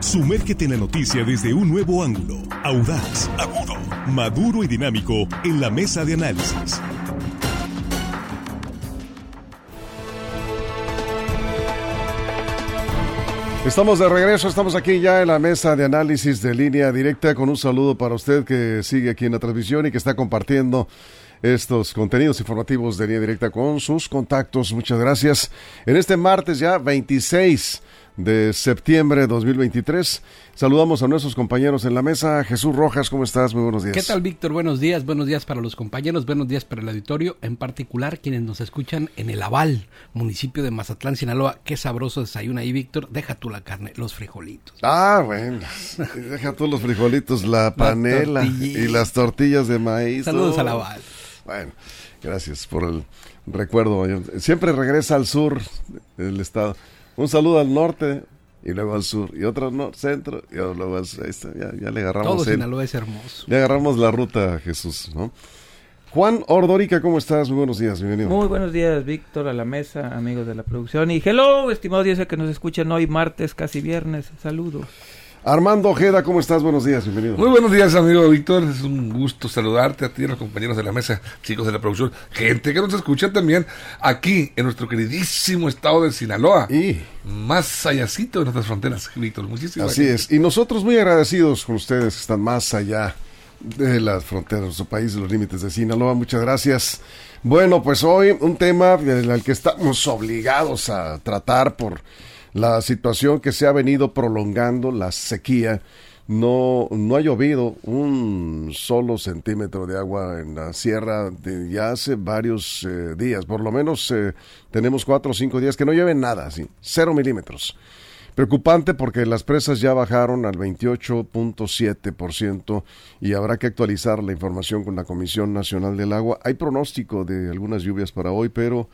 Sumérgete en la noticia desde un nuevo ángulo, audaz, agudo, maduro y dinámico en la mesa de análisis. Estamos de regreso, estamos aquí ya en la mesa de análisis de línea directa con un saludo para usted que sigue aquí en la transmisión y que está compartiendo estos contenidos informativos de línea directa con sus contactos. Muchas gracias. En este martes ya 26 de septiembre de 2023. Saludamos a nuestros compañeros en la mesa. Jesús Rojas, ¿cómo estás? Muy buenos días. ¿Qué tal, Víctor? Buenos días. Buenos días para los compañeros, buenos días para el auditorio, en particular quienes nos escuchan en el Aval, municipio de Mazatlán, Sinaloa. Qué sabroso desayuno ahí, Víctor. Deja tú la carne, los frijolitos. Ah, bueno. Deja tú los frijolitos, la panela y las tortillas de maíz. Saludos al Aval. Bueno, gracias por el recuerdo. Siempre regresa al sur del estado. Un saludo al norte y luego al sur y otro no, centro y luego al sur. Ya, ya, le agarramos. Todo Sinaloa es hermoso. Le agarramos la ruta, Jesús, ¿no? Juan Ordorica, ¿cómo estás? Muy buenos días, bienvenido. Muy buenos días, Víctor, a la mesa, amigos de la producción. Y hello, estimados días que nos escuchan hoy, martes, casi viernes. Saludos. Armando Ojeda, ¿cómo estás? Buenos días, bienvenido. Muy buenos días, amigo Víctor. Es un gusto saludarte a ti, a los compañeros de la mesa, chicos de la producción, gente que nos escucha también aquí en nuestro queridísimo estado de Sinaloa. Y más allácito de nuestras fronteras, Víctor. Muchísimas Así es. Y nosotros muy agradecidos con ustedes que están más allá de las fronteras de nuestro país, de los límites de Sinaloa. Muchas gracias. Bueno, pues hoy un tema del que estamos obligados a tratar por la situación que se ha venido prolongando, la sequía, no, no ha llovido un solo centímetro de agua en la sierra de ya hace varios eh, días, por lo menos eh, tenemos cuatro o cinco días que no llueve nada, sí, cero milímetros. Preocupante porque las presas ya bajaron al 28.7% y habrá que actualizar la información con la Comisión Nacional del Agua. Hay pronóstico de algunas lluvias para hoy, pero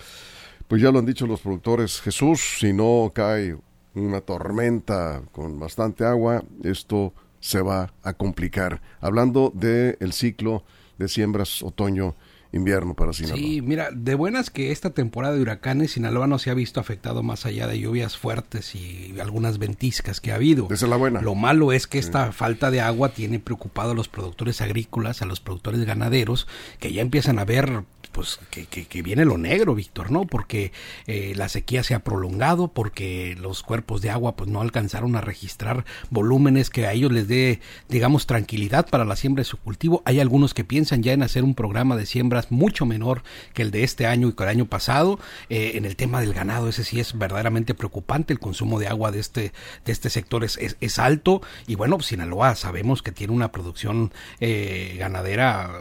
pues ya lo han dicho los productores, Jesús, si no cae una tormenta con bastante agua, esto se va a complicar. Hablando del el ciclo de siembras otoño invierno para Sinaloa. Sí, mira, de buenas que esta temporada de huracanes Sinaloa no se ha visto afectado más allá de lluvias fuertes y algunas ventiscas que ha habido. Esa es la buena. Lo malo es que esta falta de agua tiene preocupado a los productores agrícolas, a los productores ganaderos, que ya empiezan a ver pues que, que, viene lo negro, Víctor, ¿no? Porque eh, la sequía se ha prolongado, porque los cuerpos de agua pues no alcanzaron a registrar volúmenes que a ellos les dé, digamos, tranquilidad para la siembra de su cultivo. Hay algunos que piensan ya en hacer un programa de siembras mucho menor que el de este año y que el año pasado. Eh, en el tema del ganado, ese sí es verdaderamente preocupante. El consumo de agua de este, de este sector es, es, alto. Y bueno, Sinaloa sabemos que tiene una producción eh, ganadera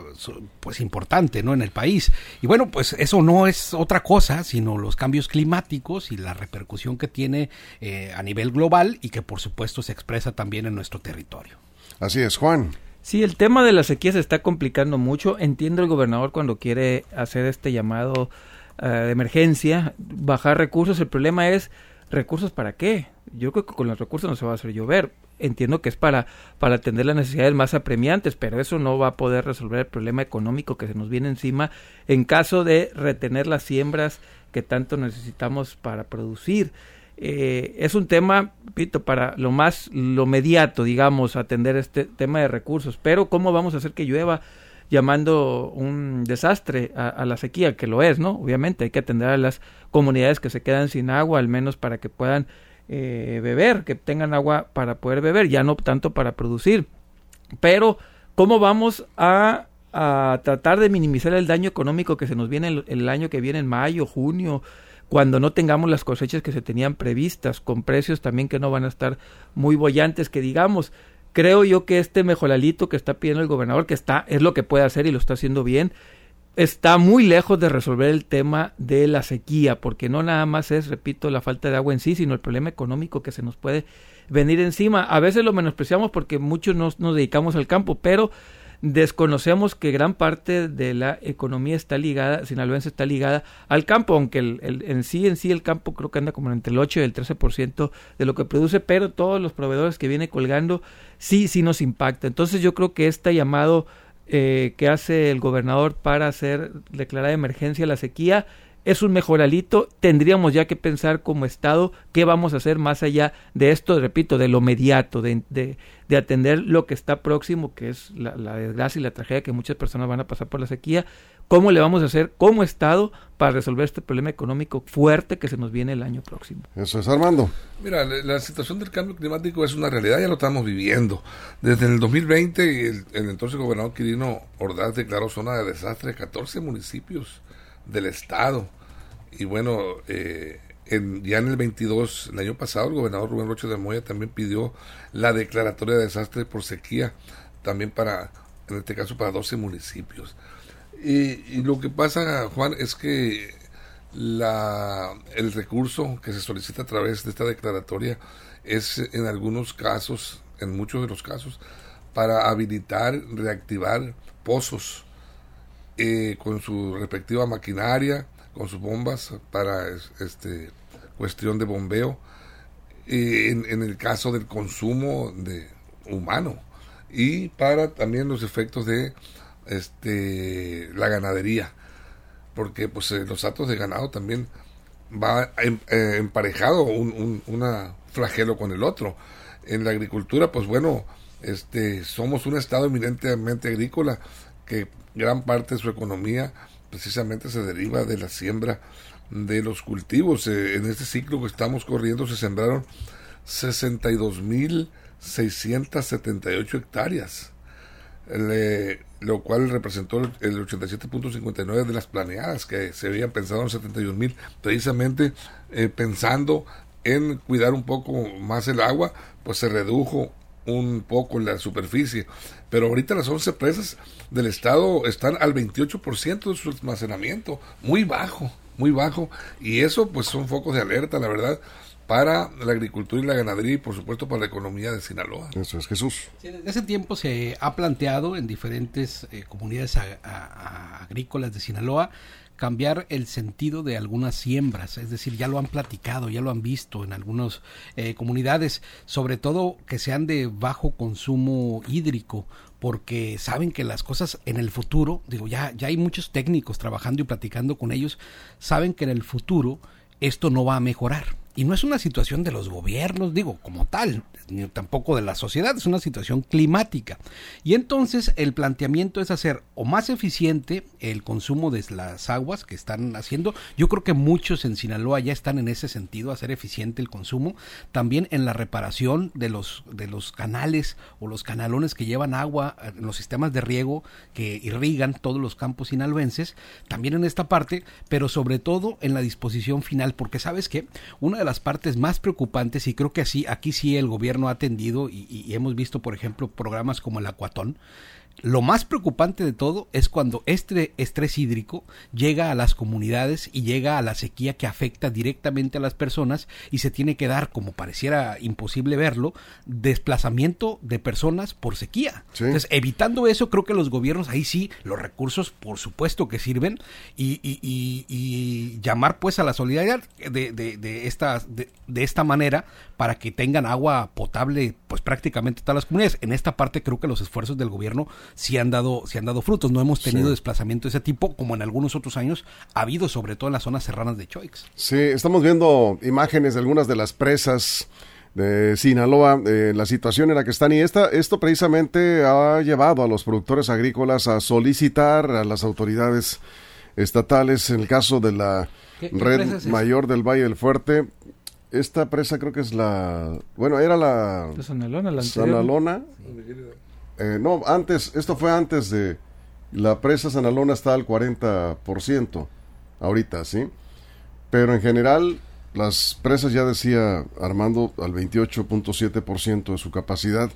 pues importante, ¿no? En el país. Y bueno, pues eso no es otra cosa, sino los cambios climáticos y la repercusión que tiene eh, a nivel global y que por supuesto se expresa también en nuestro territorio. Así es, Juan. Sí, el tema de la sequía se está complicando mucho. Entiendo el gobernador cuando quiere hacer este llamado eh, de emergencia, bajar recursos. El problema es, ¿recursos para qué? Yo creo que con los recursos no se va a hacer llover entiendo que es para, para atender las necesidades más apremiantes, pero eso no va a poder resolver el problema económico que se nos viene encima en caso de retener las siembras que tanto necesitamos para producir. Eh, es un tema, pito, para lo más, lo mediato, digamos, atender este tema de recursos, pero ¿cómo vamos a hacer que llueva? Llamando un desastre a, la sequía, que lo es, ¿no? Obviamente hay que atender a las comunidades que se quedan sin agua, al menos para que puedan eh, beber, que tengan agua para poder beber, ya no tanto para producir. Pero, ¿cómo vamos a, a tratar de minimizar el daño económico que se nos viene el, el año que viene, en mayo, junio? cuando no tengamos las cosechas que se tenían previstas, con precios también que no van a estar muy bollantes, que digamos, creo yo que este mejolalito que está pidiendo el gobernador, que está, es lo que puede hacer y lo está haciendo bien, está muy lejos de resolver el tema de la sequía, porque no nada más es, repito, la falta de agua en sí, sino el problema económico que se nos puede venir encima. A veces lo menospreciamos porque muchos nos, nos dedicamos al campo, pero desconocemos que gran parte de la economía está ligada, sinaloense está ligada al campo, aunque el, el, en sí en sí el campo creo que anda como entre el 8 y el 13% de lo que produce, pero todos los proveedores que viene colgando sí, sí nos impacta. Entonces yo creo que este llamado eh, que hace el gobernador para hacer declarar emergencia la sequía es un mejoralito, tendríamos ya que pensar como Estado qué vamos a hacer más allá de esto, repito, de lo mediato, de, de, de atender lo que está próximo, que es la, la, desgracia y la tragedia que muchas personas van a pasar por la sequía, cómo le vamos a hacer como Estado para resolver este problema económico fuerte que se nos viene el año próximo. Eso es Armando. Mira, la situación del cambio climático es una realidad, ya lo estamos viviendo. Desde el 2020, el, el entonces gobernador Quirino Ordaz declaró zona de desastre 14 municipios del Estado. Y bueno, eh, en, ya en el 22, el año pasado, el gobernador Rubén Rocha de Moya también pidió la declaratoria de desastre por sequía, también para, en este caso, para 12 municipios. Y, y lo que pasa, Juan, es que la, el recurso que se solicita a través de esta declaratoria es en algunos casos, en muchos de los casos, para habilitar, reactivar pozos eh, con su respectiva maquinaria, con sus bombas para este cuestión de bombeo, eh, en, el caso del consumo de humano y para también los efectos de este la ganadería porque pues los atos de ganado también va em, eh, emparejado un, un una flagelo con el otro. En la agricultura pues bueno este somos un estado eminentemente agrícola que gran parte de su economía precisamente se deriva de la siembra de los cultivos. Eh, en este ciclo que estamos corriendo se sembraron 62.678 hectáreas, lo cual representó el 87.59 de las planeadas que se habían pensado en 71.000, precisamente eh, pensando en cuidar un poco más el agua, pues se redujo un poco la superficie, pero ahorita las 11 presas del estado están al 28% de su almacenamiento, muy bajo, muy bajo, y eso pues son focos de alerta, la verdad, para la agricultura y la ganadería y por supuesto para la economía de Sinaloa. Eso es Jesús. Sí, desde ese tiempo se ha planteado en diferentes eh, comunidades a, a, a agrícolas de Sinaloa cambiar el sentido de algunas siembras, es decir, ya lo han platicado, ya lo han visto en algunas eh, comunidades, sobre todo que sean de bajo consumo hídrico, porque saben que las cosas en el futuro, digo, ya, ya hay muchos técnicos trabajando y platicando con ellos, saben que en el futuro esto no va a mejorar y no es una situación de los gobiernos, digo, como tal, ni tampoco de la sociedad, es una situación climática. Y entonces el planteamiento es hacer o más eficiente el consumo de las aguas que están haciendo. Yo creo que muchos en Sinaloa ya están en ese sentido, hacer eficiente el consumo. También en la reparación de los, de los canales o los canalones que llevan agua en los sistemas de riego que irrigan todos los campos sinaloenses. También en esta parte, pero sobre todo en la disposición final, porque sabes que una de las partes más preocupantes, y creo que así, aquí sí el gobierno ha atendido, y, y hemos visto, por ejemplo, programas como el Acuatón, lo más preocupante de todo es cuando este estrés hídrico llega a las comunidades y llega a la sequía que afecta directamente a las personas y se tiene que dar, como pareciera imposible verlo, desplazamiento de personas por sequía. Sí. Entonces, evitando eso, creo que los gobiernos ahí sí, los recursos por supuesto que sirven y, y, y, y llamar pues a la solidaridad de, de, de esta, de, de, esta manera para que tengan agua potable pues prácticamente todas las comunidades. En esta parte creo que los esfuerzos del gobierno sí han dado, sí han dado frutos. No hemos tenido sí. desplazamiento de ese tipo como en algunos otros años ha habido, sobre todo en las zonas serranas de Choix. Sí, estamos viendo imágenes de algunas de las presas de Sinaloa, eh, la situación en la que están y esta, esto precisamente ha llevado a los productores agrícolas a solicitar a las autoridades estatales, en el caso de la red es mayor del Valle del Fuerte, esta presa creo que es la, bueno, era la... De Sanalona, la Sanalona. Eh, no, antes, esto fue antes de la presa Sanalona está al 40% ahorita, ¿sí? Pero en general las presas ya decía Armando al 28.7% de su capacidad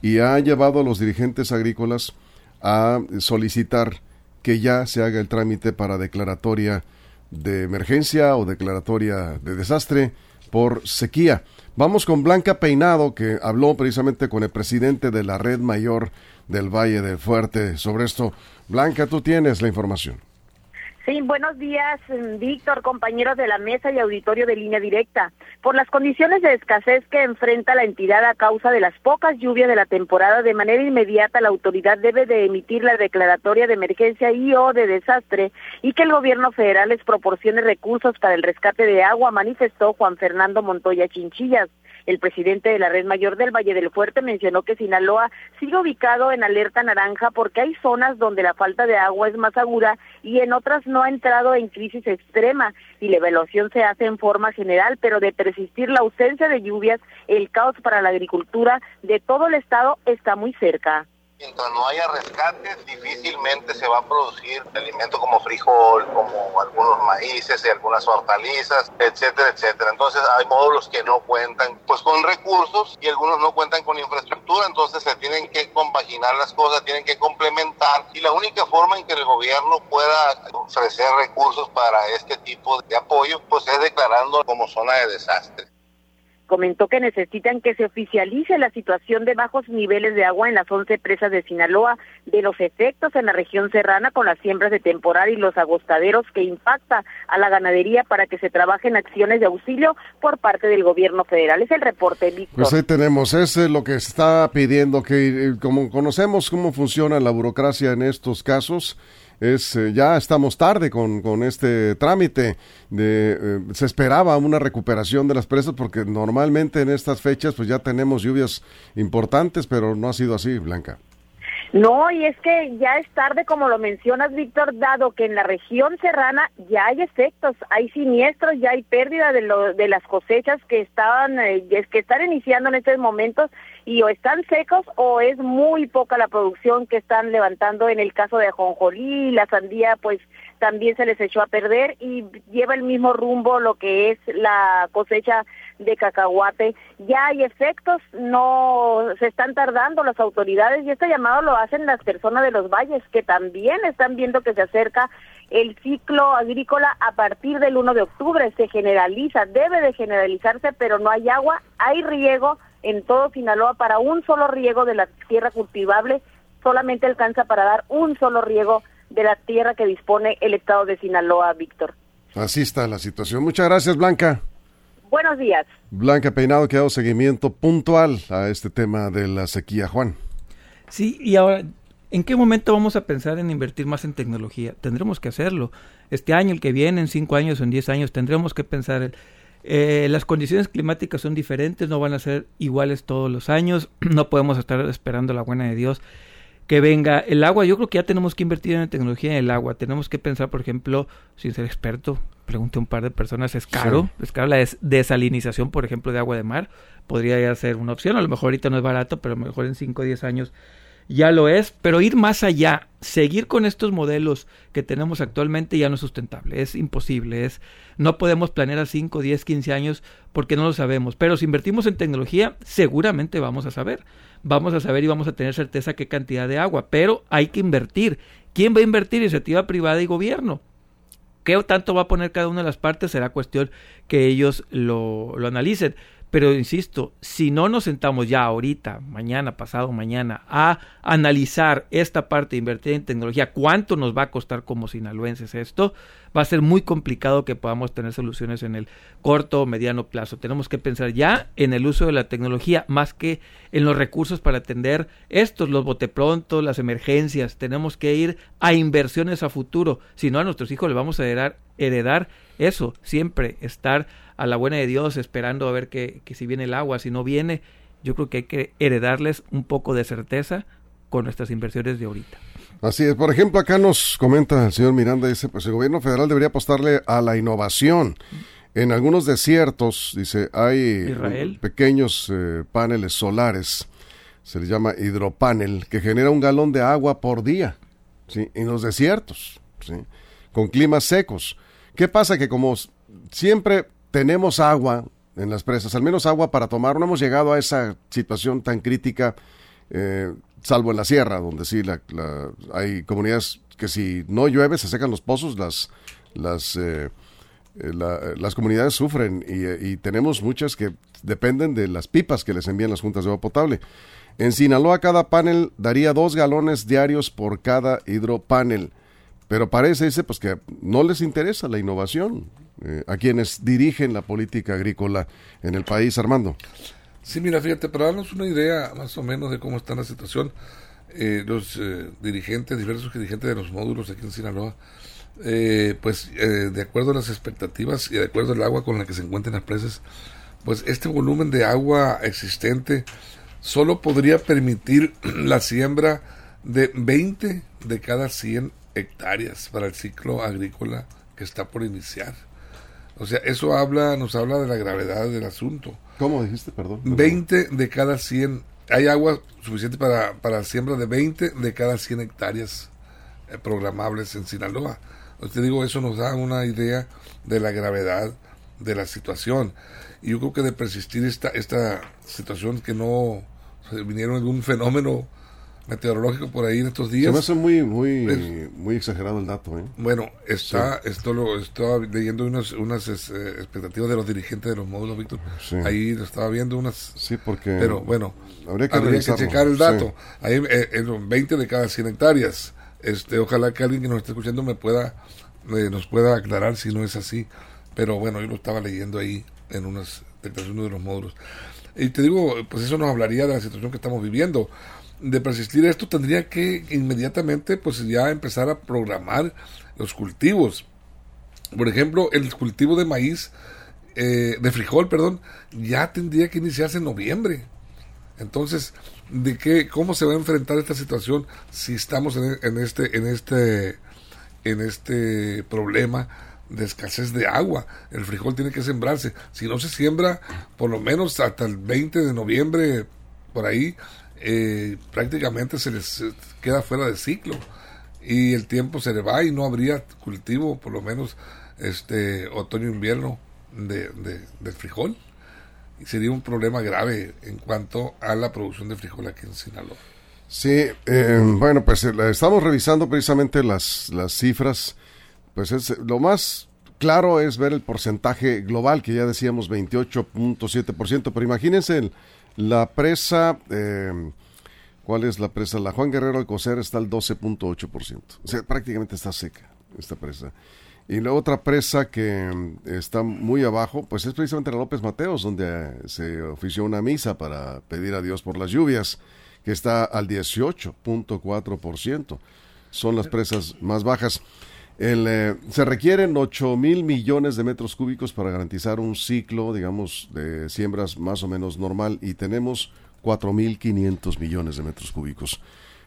y ha llevado a los dirigentes agrícolas a solicitar que ya se haga el trámite para declaratoria de emergencia o declaratoria de desastre por sequía. Vamos con Blanca Peinado, que habló precisamente con el presidente de la Red Mayor del Valle del Fuerte sobre esto. Blanca, tú tienes la información. Sí, buenos días, Víctor, compañeros de la mesa y auditorio de línea directa. Por las condiciones de escasez que enfrenta la entidad a causa de las pocas lluvias de la temporada, de manera inmediata la autoridad debe de emitir la declaratoria de emergencia y o de desastre y que el gobierno federal les proporcione recursos para el rescate de agua, manifestó Juan Fernando Montoya Chinchillas. El presidente de la Red Mayor del Valle del Fuerte mencionó que Sinaloa sigue ubicado en alerta naranja porque hay zonas donde la falta de agua es más aguda y en otras no ha entrado en crisis extrema y la evaluación se hace en forma general, pero de persistir la ausencia de lluvias, el caos para la agricultura de todo el estado está muy cerca. Mientras no haya rescates, difícilmente se va a producir alimentos como frijol, como algunos maíces y algunas hortalizas, etcétera, etcétera. Entonces hay módulos que no cuentan pues con recursos y algunos no cuentan con infraestructura, entonces se tienen que compaginar las cosas, tienen que complementar y la única forma en que el gobierno pueda ofrecer recursos para este tipo de apoyo pues es declarando como zona de desastre. Comentó que necesitan que se oficialice la situación de bajos niveles de agua en las 11 presas de Sinaloa, de los efectos en la región serrana con las siembras de temporal y los agostaderos que impacta a la ganadería para que se trabajen acciones de auxilio por parte del gobierno federal. Es el reporte, Víctor. Pues ahí tenemos, es lo que está pidiendo, que eh, como conocemos cómo funciona la burocracia en estos casos, es eh, ya estamos tarde con, con este trámite. De, eh, se esperaba una recuperación de las presas porque normalmente en estas fechas pues ya tenemos lluvias importantes, pero no ha sido así, Blanca. No, y es que ya es tarde, como lo mencionas, Víctor, dado que en la región serrana ya hay efectos, hay siniestros, ya hay pérdida de, lo, de las cosechas que estaban, eh, que están iniciando en estos momentos y o están secos o es muy poca la producción que están levantando. En el caso de ajonjolí, la sandía, pues también se les echó a perder y lleva el mismo rumbo lo que es la cosecha de cacahuate. Ya hay efectos, no se están tardando las autoridades y este llamado lo hacen las personas de los valles que también están viendo que se acerca el ciclo agrícola a partir del 1 de octubre. Se generaliza, debe de generalizarse, pero no hay agua, hay riego en todo Sinaloa para un solo riego de la tierra cultivable, solamente alcanza para dar un solo riego de la tierra que dispone el estado de Sinaloa, Víctor. Así está la situación. Muchas gracias, Blanca. Buenos días. Blanca Peinado, que ha dado seguimiento puntual a este tema de la sequía, Juan. Sí, y ahora, ¿en qué momento vamos a pensar en invertir más en tecnología? Tendremos que hacerlo. Este año, el que viene, en cinco años o en diez años, tendremos que pensar. Eh, las condiciones climáticas son diferentes, no van a ser iguales todos los años, no podemos estar esperando la buena de Dios que venga el agua. Yo creo que ya tenemos que invertir en la tecnología en el agua. Tenemos que pensar, por ejemplo, sin ser experto, pregunté a un par de personas, es caro, es caro la desalinización, por ejemplo, de agua de mar. Podría ya ser una opción, a lo mejor ahorita no es barato, pero a lo mejor en 5 o 10 años ya lo es, pero ir más allá, seguir con estos modelos que tenemos actualmente ya no es sustentable, es imposible, es no podemos planear a 5, 10, 15 años porque no lo sabemos, pero si invertimos en tecnología, seguramente vamos a saber vamos a saber y vamos a tener certeza qué cantidad de agua, pero hay que invertir. ¿Quién va a invertir? Iniciativa privada y gobierno. ¿Qué tanto va a poner cada una de las partes? Será cuestión que ellos lo, lo analicen. Pero insisto, si no nos sentamos ya ahorita, mañana, pasado mañana, a analizar esta parte de invertir en tecnología, cuánto nos va a costar como sinaloenses esto, va a ser muy complicado que podamos tener soluciones en el corto o mediano plazo. Tenemos que pensar ya en el uso de la tecnología más que en los recursos para atender estos, los boteprontos, las emergencias. Tenemos que ir a inversiones a futuro. Si no, a nuestros hijos les vamos a heredar, heredar eso, siempre estar a la buena de Dios esperando a ver que, que si viene el agua, si no viene, yo creo que hay que heredarles un poco de certeza con nuestras inversiones de ahorita. Así es. Por ejemplo, acá nos comenta el señor Miranda, dice, pues el gobierno federal debería apostarle a la innovación. En algunos desiertos, dice, hay pequeños eh, paneles solares, se les llama hidropanel, que genera un galón de agua por día, ¿sí? En los desiertos, ¿sí? Con climas secos. ¿Qué pasa? Que como siempre tenemos agua en las presas, al menos agua para tomar. No hemos llegado a esa situación tan crítica, eh, salvo en la sierra, donde sí la, hay comunidades que si no llueve se secan los pozos, las, las, eh, eh, las comunidades sufren y, tenemos muchas que dependen de las pipas que les envían las juntas de agua potable. En Sinaloa cada panel daría dos galones diarios por cada hidropanel Pero parece, dice, pues que no les interesa la innovación eh, a quienes dirigen la política agrícola en el país, Armando. Sí, mira, fíjate, para darnos una idea más o menos de cómo está la situación, eh, los eh, dirigentes, diversos dirigentes de los módulos aquí en Sinaloa, pues de acuerdo a las expectativas y de acuerdo al agua con la que se encuentran las presas, pues este volumen de agua existente solo podría permitir la siembra de 20 de cada 100 hectáreas para el ciclo agrícola que está por iniciar. O sea, eso habla, nos habla de la gravedad del asunto. ¿Cómo dijiste, perdón? 20 de cada 100. Hay agua suficiente para, para siembra de 20 de cada 100 hectáreas eh, programables en Sinaloa. Te digo, eso nos da una idea de la gravedad de la situación. Y yo creo que de persistir esta, esta situación que no vinieron de un fenómeno meteorológico por ahí en estos días. Se me hace muy, muy, muy exagerado el dato. ¿eh? Bueno, está, esto lo estaba leyendo unas, unas eh, expectativas de los dirigentes de los módulos, Víctor. Ahí lo estaba viendo unas. Sí, porque. Pero bueno, habría que, checar el dato. Ahí eh, 20 de cada 100 hectáreas. Este, ojalá que alguien que nos esté escuchando me pueda, nos pueda aclarar si no es así. Pero bueno, yo lo estaba leyendo ahí en unas declaraciones de los módulos. Y te digo, pues eso nos hablaría de la situación que estamos viviendo de persistir esto tendría que inmediatamente pues ya empezar a programar los cultivos. Por ejemplo, el cultivo de maíz, eh, de frijol, perdón, ya tendría que iniciarse en noviembre. Entonces, ¿de qué, cómo se va a enfrentar esta situación si estamos en, en este, en este, en este problema de escasez de agua? El frijol tiene que sembrarse. Si no se siembra, por lo menos hasta el 20 de noviembre, por ahí, eh, prácticamente se les queda fuera de ciclo y el tiempo se le va y no habría cultivo, por lo menos este otoño-invierno de, del frijol. Y sería un problema grave en cuanto a la producción de frijol aquí en Sinaloa. Sí, eh, bueno, pues eh, estamos revisando precisamente las, las cifras. Pues es, lo más claro es ver el porcentaje global, que ya decíamos 28.7%, pero imagínense el, la presa, eh, ¿cuál es la presa? La Juan Guerrero de Coser está al 12.8%. O sea, prácticamente está seca esta presa. Y la otra presa que mm, está muy abajo, pues es precisamente la López Mateos, donde se ofició una misa para pedir a Dios por las lluvias, que está al 18.4%. Son las presas más bajas. Eh, se requieren 8 mil millones de metros cúbicos para garantizar un ciclo, digamos, de siembras más o menos normal y tenemos 4 mil 500 millones de metros cúbicos.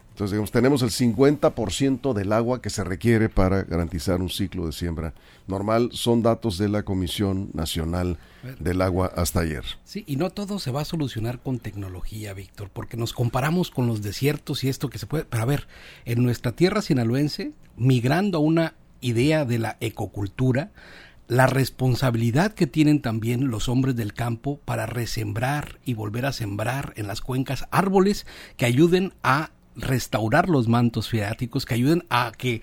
Entonces, digamos, tenemos el 50% del agua que se requiere para garantizar un ciclo de siembra normal. Son datos de la Comisión Nacional del Agua hasta ayer. Sí, y no todo se va a solucionar con tecnología, Víctor, porque nos comparamos con los desiertos y esto que se puede... Pero a ver, en nuestra tierra sinaloense, migrando a una idea de la ecocultura, la responsabilidad que tienen también los hombres del campo para resembrar y volver a sembrar en las cuencas árboles que ayuden a restaurar los mantos freáticos, que ayuden a que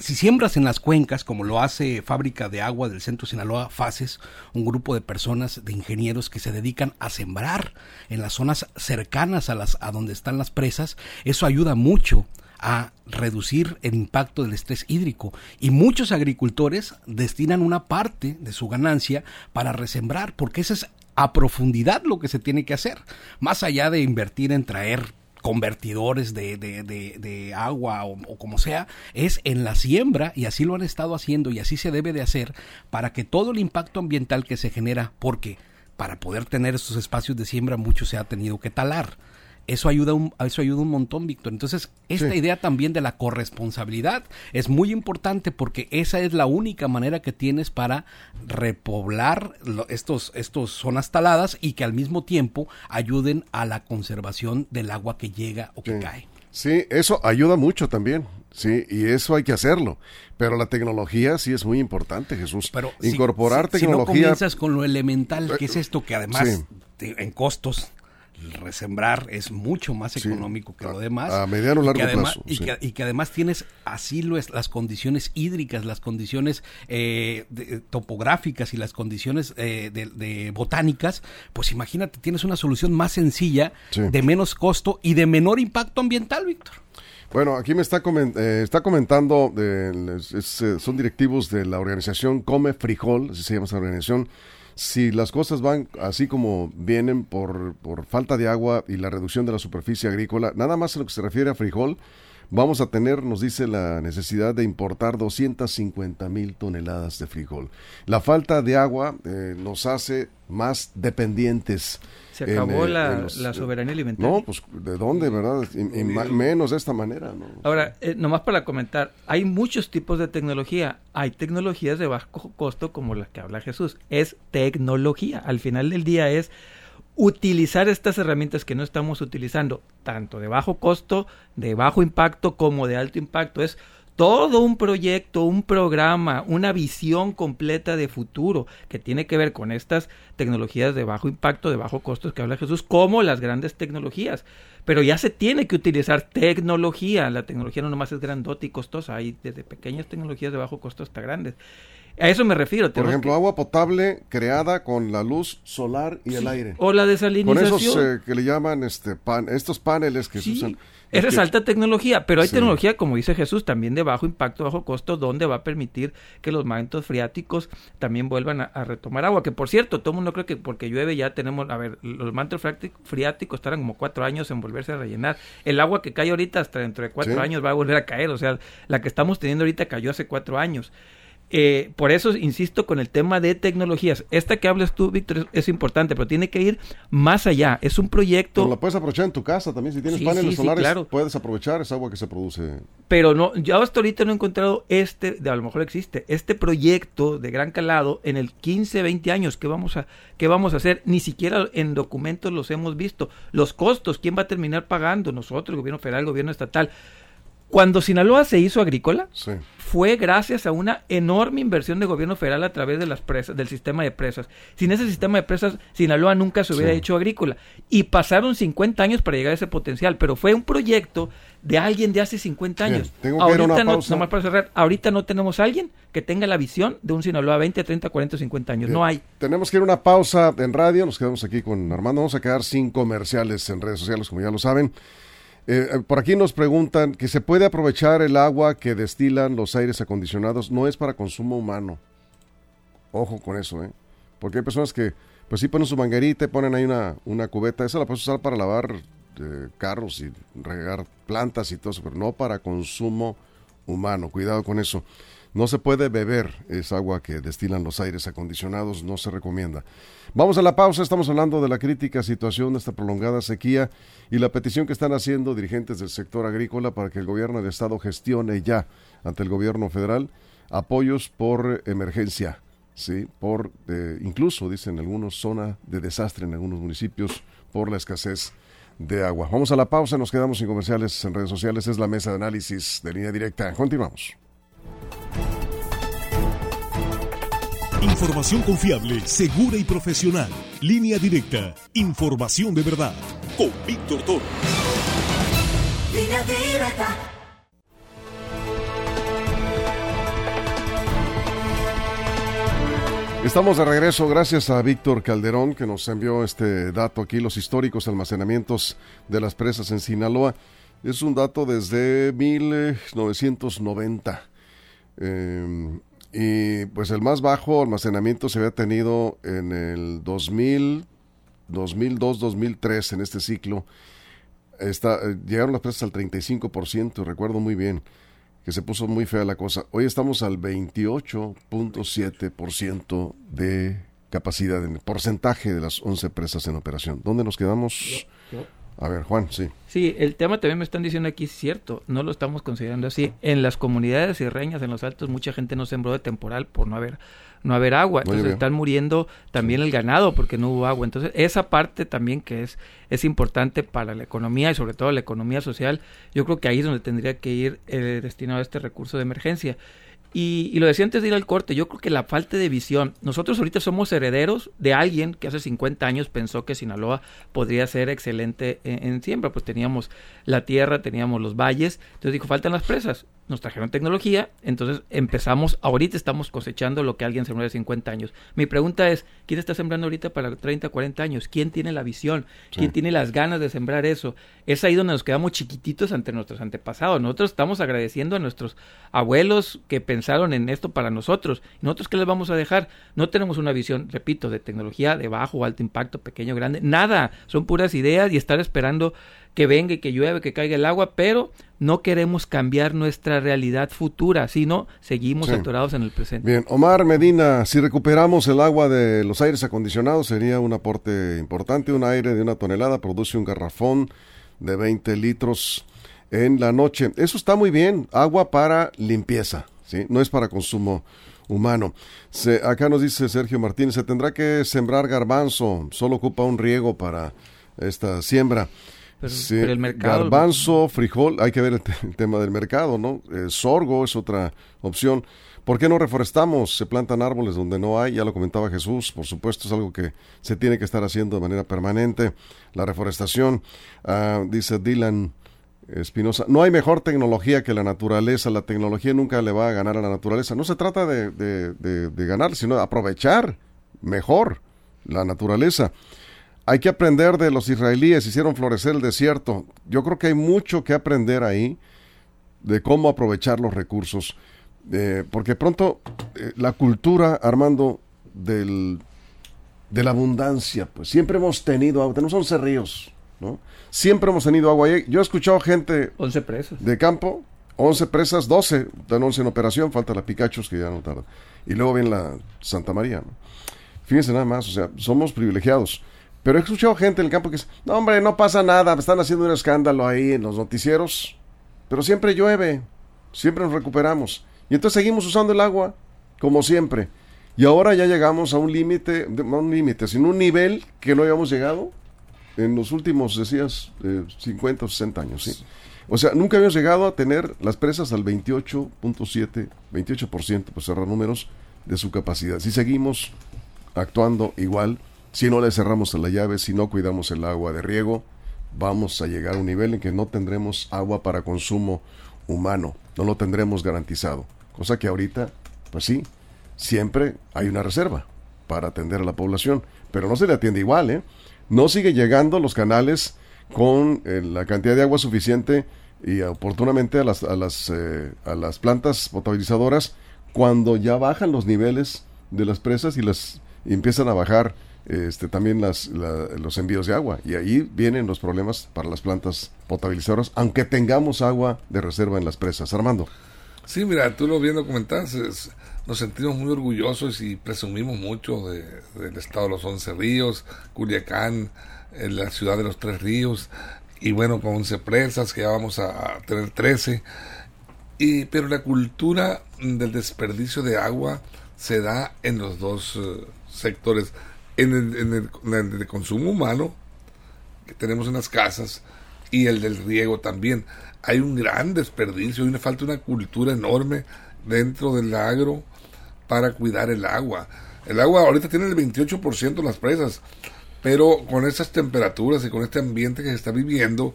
si siembras en las cuencas, como lo hace Fábrica de Agua del Centro Sinaloa, FACES, un grupo de personas, de ingenieros que se dedican a sembrar en las zonas cercanas a, las, a donde están las presas, eso ayuda mucho a reducir el impacto del estrés hídrico. Y muchos agricultores destinan una parte de su ganancia para resembrar porque eso es a profundidad lo que se tiene que hacer. Más allá de invertir en traer convertidores de, de, agua o, o, como sea, es en la siembra y así lo han estado haciendo y así se debe de hacer para que todo el impacto ambiental que se genera, porque para poder tener estos espacios de siembra mucho se ha tenido que talar eso ayuda un, eso ayuda un montón, Víctor. Entonces, esta idea también de la corresponsabilidad es muy importante porque esa es la única manera que tienes para repoblar estos, estos zonas taladas y que al mismo tiempo ayuden a la conservación del agua que llega o que cae. Sí, eso ayuda mucho también. Sí, y eso hay que hacerlo. Pero la tecnología sí es muy importante, Jesús. Pero Incorporar tecnología. Si no comienzas con lo elemental, que es esto que además en costos resembrar es mucho más económico que lo demás. A mediano largo plazo. Y, que, además tienes así lo es, las condiciones hídricas, las condiciones eh, topográficas y las condiciones eh, de, botánicas, pues imagínate, tienes una solución más sencilla, de menos costo y de menor impacto ambiental, Víctor. Bueno, aquí me está, eh, está comentando, son directivos de la organización Come Frijol, así se llama esa organización, si las cosas van así como vienen por, por falta de agua y la reducción de la superficie agrícola, nada más en lo que se refiere a frijol, vamos a tener, nos dice la necesidad de importar 250 mil toneladas de frijol. La falta de agua eh, nos hace más dependientes. Se acabó eh, la, la, soberanía alimentaria. No, pues de dónde, ¿verdad? Y, menos de esta manera. ¿no? Ahora, eh, nomás para comentar, hay muchos tipos de tecnología. Hay tecnologías de bajo costo como las que habla Jesús. Es tecnología. Al final del día es utilizar estas herramientas que no estamos utilizando, tanto de bajo costo, de bajo impacto como de alto impacto. Es todo un proyecto, un programa, una visión completa de futuro que tiene que ver con estas tecnologías de bajo impacto, de bajo costo que habla Jesús, como las grandes tecnologías. Pero ya se tiene que utilizar tecnología. La tecnología no nomás es grandota y costosa, hay desde pequeñas tecnologías de bajo costo hasta grandes. A eso me refiero. Por ejemplo, agua potable creada con la luz solar y el aire. O la desalinización. Con esos eh, que le llaman este pan, estos paneles que se usan. Esa es alta tecnología, pero hay tecnología, como dice Jesús, también de bajo impacto, bajo costo, donde va a permitir que los mantos freáticos también vuelvan a, retomar agua. Que por cierto, todo el mundo cree que porque llueve ya tenemos, a ver, los mantos freáticos estarán como cuatro años en volverse a rellenar. El agua que cae ahorita hasta dentro de cuatro años va a volver a caer, o sea, la que estamos teniendo ahorita cayó hace cuatro años. Eh, por eso insisto con el tema de tecnologías. Esta que hablas tú, Víctor, es, importante, pero tiene que ir más allá. Es un proyecto. Pero la puedes aprovechar en tu casa también. Si tienes paneles solares, puedes aprovechar esa agua que se produce. Pero no, yo hasta ahorita no he encontrado este, de, a lo mejor existe, este proyecto de gran calado en el 15, 20 años. ¿Qué vamos a, qué vamos a hacer? Ni siquiera en documentos los hemos visto. Los costos, ¿quién va a terminar pagando? Nosotros, el gobierno federal, el gobierno estatal. Cuando Sinaloa se hizo agrícola, fue gracias a una enorme inversión de gobierno federal a través de las presas, del sistema de presas. Sin ese sistema de presas, Sinaloa nunca se hubiera hecho agrícola. Y pasaron 50 años para llegar a ese potencial, pero fue un proyecto de alguien de hace 50 años. ahorita no, nomás para cerrar, ahorita no tenemos a alguien que tenga la visión de un Sinaloa 20, 30, 40, 50 años. No hay. Tenemos que ir a una pausa en radio, nos quedamos aquí con Armando, vamos a quedar sin comerciales en redes sociales, como ya lo saben. Eh, eh, por aquí nos preguntan que se puede aprovechar el agua que destilan los aires acondicionados. No es para consumo humano. Ojo con eso, ¿eh? Porque hay personas que, pues sí ponen su manguerita y ponen ahí una, una cubeta. Esa la puedes usar para lavar eh, carros y regar plantas y todo eso, pero no para consumo humano. Cuidado con eso. No se puede beber esa agua que destilan los aires acondicionados, no se recomienda. Vamos a la pausa, estamos hablando de la crítica situación de esta prolongada sequía y la petición que están haciendo dirigentes del sector agrícola para que el gobierno de Estado gestione ya ante el gobierno federal apoyos por emergencia, sí, por eh, incluso dicen algunos zona de desastre en algunos municipios por la escasez de agua. Vamos a la pausa, nos quedamos sin comerciales en redes sociales, es la mesa de análisis de línea directa. Continuamos. Información confiable, segura y profesional. Línea directa. Información de verdad. Con Víctor Toro. Línea directa. Estamos de regreso gracias a Víctor Calderón que nos envió este dato aquí, los históricos almacenamientos de las presas en Sinaloa. Es un dato desde 1990. Eh, y pues el más bajo almacenamiento se había tenido en el 2000, 2002, 2003 en este ciclo. Eh, llegaron las presas al 35%, recuerdo muy bien que se puso muy fea la cosa. Hoy estamos al 28.7% de capacidad, en el porcentaje de las 11 presas en operación. ¿Dónde nos quedamos? A ver, Juan, sí. Sí, el tema también me están diciendo aquí, es cierto, no lo estamos considerando así. En las comunidades reñas, en los altos, mucha gente no sembró de temporal por no haber no haber agua. Entonces están muriendo también el ganado porque no hubo agua. Entonces esa parte también que es, es importante para la economía y sobre todo la economía social, yo creo que ahí es donde tendría que ir eh, destinado este recurso de emergencia. Y, lo decía antes de ir al corte, yo creo que la falta de visión, nosotros ahorita somos herederos de alguien que hace 50 años pensó que Sinaloa podría ser excelente en, en siembra, pues teníamos la tierra, teníamos los valles, entonces dijo, faltan las presas nos trajeron tecnología, entonces empezamos, ahorita estamos cosechando lo que alguien sembró de 50 años. Mi pregunta es, ¿quién está sembrando ahorita para 30, 40 años? ¿Quién tiene la visión? ¿Quién tiene las ganas de sembrar eso? Es ahí donde nos quedamos chiquititos ante nuestros antepasados. Nosotros estamos agradeciendo a nuestros abuelos que pensaron en esto para nosotros. ¿Nosotros qué les vamos a dejar? No tenemos una visión, repito, de tecnología de bajo alto impacto, pequeño, grande, nada. Son puras ideas y estar esperando que venga y que llueve, que caiga el agua, pero no queremos cambiar nuestra realidad futura, sino seguimos atorados en el presente. Bien, Omar Medina, si recuperamos el agua de los aires acondicionados sería un aporte importante. Un aire de una tonelada produce un garrafón de 20 litros en la noche. Eso está muy bien, agua para limpieza, ¿sí? no es para consumo humano. Se, acá nos dice Sergio Martínez, se tendrá que sembrar garbanzo, solo ocupa un riego para esta siembra. Pero, el mercado... Garbanzo, frijol, hay que ver el, tema del mercado, ¿no? Eh, sorgo es otra opción. ¿Por qué no reforestamos? Se plantan árboles donde no hay, ya lo comentaba Jesús, por supuesto es algo que se tiene que estar haciendo de manera permanente. La reforestación, ah, dice Dylan Espinosa, no hay mejor tecnología que la naturaleza, la tecnología nunca le va a ganar a la naturaleza. No se trata de, de ganar, sino de aprovechar mejor la naturaleza. Hay que aprender de los israelíes, hicieron florecer el desierto. Yo creo que hay mucho que aprender ahí de cómo aprovechar los recursos. Eh, porque pronto eh, la cultura, Armando, del, de la abundancia, pues siempre hemos tenido agua, tenemos 11 ríos, ¿no? Siempre hemos tenido agua. Yo he escuchado gente 11 presas. de campo, 11 presas, 12, están 11 en operación, falta la Picachos que ya no tarda. Y luego viene la Santa María. Fíjense nada más, o sea, somos privilegiados. Pero he escuchado gente en el campo que dice, no hombre, no pasa nada, están haciendo un escándalo ahí en los noticieros, pero siempre llueve, siempre nos recuperamos. Y entonces seguimos usando el agua, como siempre. Y ahora ya llegamos a un límite, no un límite, sino un nivel que no habíamos llegado en los últimos, decías, 50 o 60 años, ¿sí? O sea, nunca habíamos llegado a tener las presas al 28.7, 28%, pues cerrar números, de su capacidad. Si seguimos actuando igual, si no le cerramos la llave, si no cuidamos el agua de riego, vamos a llegar a un nivel en que no tendremos agua para consumo humano, no lo tendremos garantizado. Cosa que ahorita, pues sí, siempre hay una reserva para atender a la población, pero no se le atiende igual, ¿eh? No sigue llegando los canales con eh, la cantidad de agua suficiente y oportunamente a las, a las, eh, a las plantas potabilizadoras cuando ya bajan los niveles de las presas y las y empiezan a bajar este, también las, los envíos de agua. Y ahí vienen los problemas para las plantas potabilizadoras, aunque tengamos agua de reserva en las presas. Armando. Sí, mira, tú lo viendo comentas, nos sentimos muy orgullosos y presumimos mucho del estado de los once ríos, Culiacán, en la ciudad de los tres ríos, y bueno, con once presas, que ya vamos a, tener trece. Y, pero la cultura del desperdicio de agua se da en los dos eh, sectores en el, de consumo humano que tenemos en las casas y el del riego también. Hay un gran desperdicio, hay una falta de una cultura enorme dentro del agro para cuidar el agua. El agua ahorita tiene el 28% en las presas, pero con estas temperaturas y con este ambiente que se está viviendo,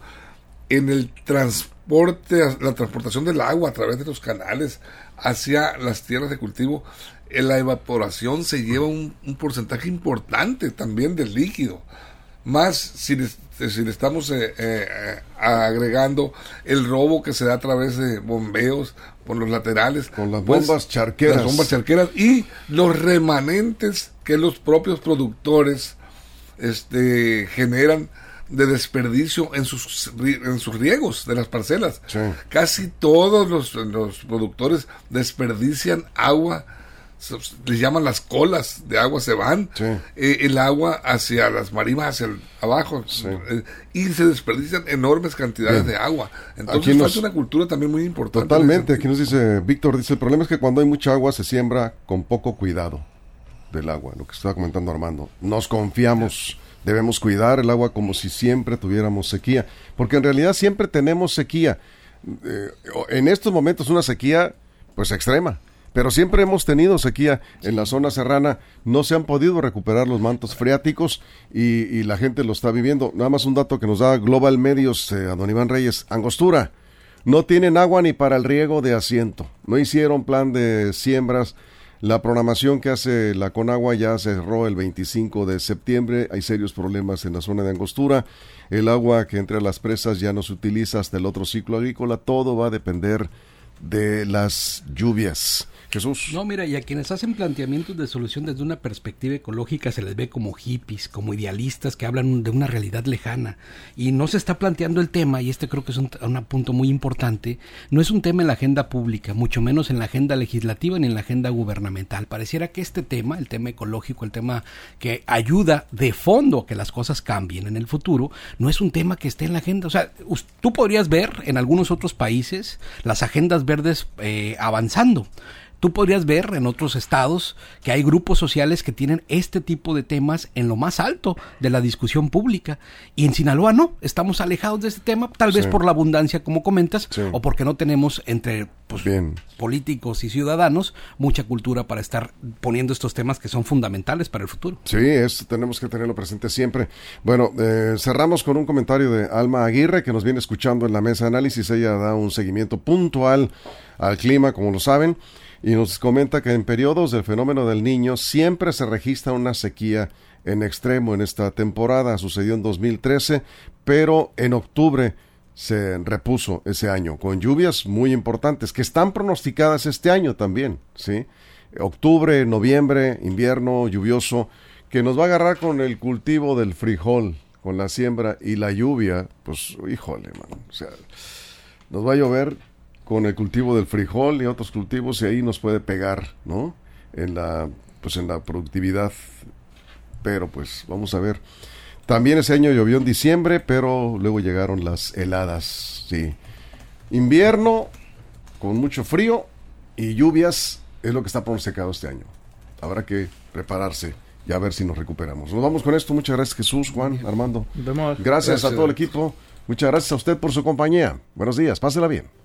en el transporte, la transportación del agua a través de los canales hacia las tierras de cultivo, en la evaporación se lleva un, porcentaje importante también del líquido. Más si le, si le estamos eh, eh, agregando el robo que se da a través de bombeos por los laterales. Con las pues, bombas charqueras. Las bombas charqueras y los remanentes que los propios productores este, generan de desperdicio en sus, en sus riegos de las parcelas. Casi todos los, los productores desperdician agua les llaman las colas de agua se van eh, el agua hacia las marimas hacia el, abajo eh, y se desperdician enormes cantidades de agua. Entonces falta una cultura también muy importante totalmente aquí nos dice Víctor dice el problema es que cuando hay mucha agua se siembra con poco cuidado del agua lo que estaba comentando Armando. Nos confiamos debemos cuidar el agua como si siempre tuviéramos sequía porque en realidad siempre tenemos sequía. Eh, en estos momentos una sequía pues extrema pero siempre hemos tenido sequía en la zona serrana, no se han podido recuperar los mantos freáticos y, la gente lo está viviendo. Nada más un dato que nos da Global Medios eh, a don Iván Reyes, Angostura, no tienen agua ni para el riego de asiento, no hicieron plan de siembras. La programación que hace la Conagua ya cerró el 25 de septiembre. Hay serios problemas en la zona de Angostura. El agua que entre las presas ya no se utiliza hasta el otro ciclo agrícola. Todo va a depender de las lluvias. Jesús. No, mira, y a quienes hacen planteamientos de solución desde una perspectiva ecológica se les ve como hippies, como idealistas que hablan de una realidad lejana. Y no se está planteando el tema, y este creo que es un, punto muy importante, no es un tema en la agenda pública, mucho menos en la agenda legislativa ni en la agenda gubernamental. Pareciera que este tema, el tema ecológico, el tema que ayuda de fondo a que las cosas cambien en el futuro, no es un tema que esté en la agenda. O sea, tú podrías ver en algunos otros países las agendas verdes eh, avanzando. Tú podrías ver en otros estados que hay grupos sociales que tienen este tipo de temas en lo más alto de la discusión pública. Y en Sinaloa no, estamos alejados de este tema, tal vez por la abundancia, como comentas, o porque no tenemos entre pues, políticos y ciudadanos mucha cultura para estar poniendo estos temas que son fundamentales para el futuro. Sí, esto tenemos que tenerlo presente siempre. Bueno, eh, cerramos con un comentario de Alma Aguirre, que nos viene escuchando en la mesa de análisis. Ella da un seguimiento puntual al clima, como lo saben y nos comenta que en periodos del fenómeno del niño siempre se registra una sequía en extremo en esta temporada. Sucedió en 2013, pero en octubre se repuso ese año con lluvias muy importantes que están pronosticadas este año también, ¿sí? Octubre, noviembre, invierno lluvioso que nos va a agarrar con el cultivo del frijol, con la siembra y la lluvia, pues híjole, man, o sea, nos va a llover con el cultivo del frijol y otros cultivos y ahí nos puede pegar, ¿no? En la, pues en la productividad. Pero pues vamos a ver. También ese año llovió en diciembre, pero luego llegaron las heladas, sí. Invierno con mucho frío y lluvias es lo que está pronosticado este año. Habrá que prepararse y a ver si nos recuperamos. Nos vamos con esto. Muchas gracias Jesús, Juan, Armando. Gracias, gracias a todo el equipo. Muchas gracias a usted por su compañía. Buenos días, pásela bien.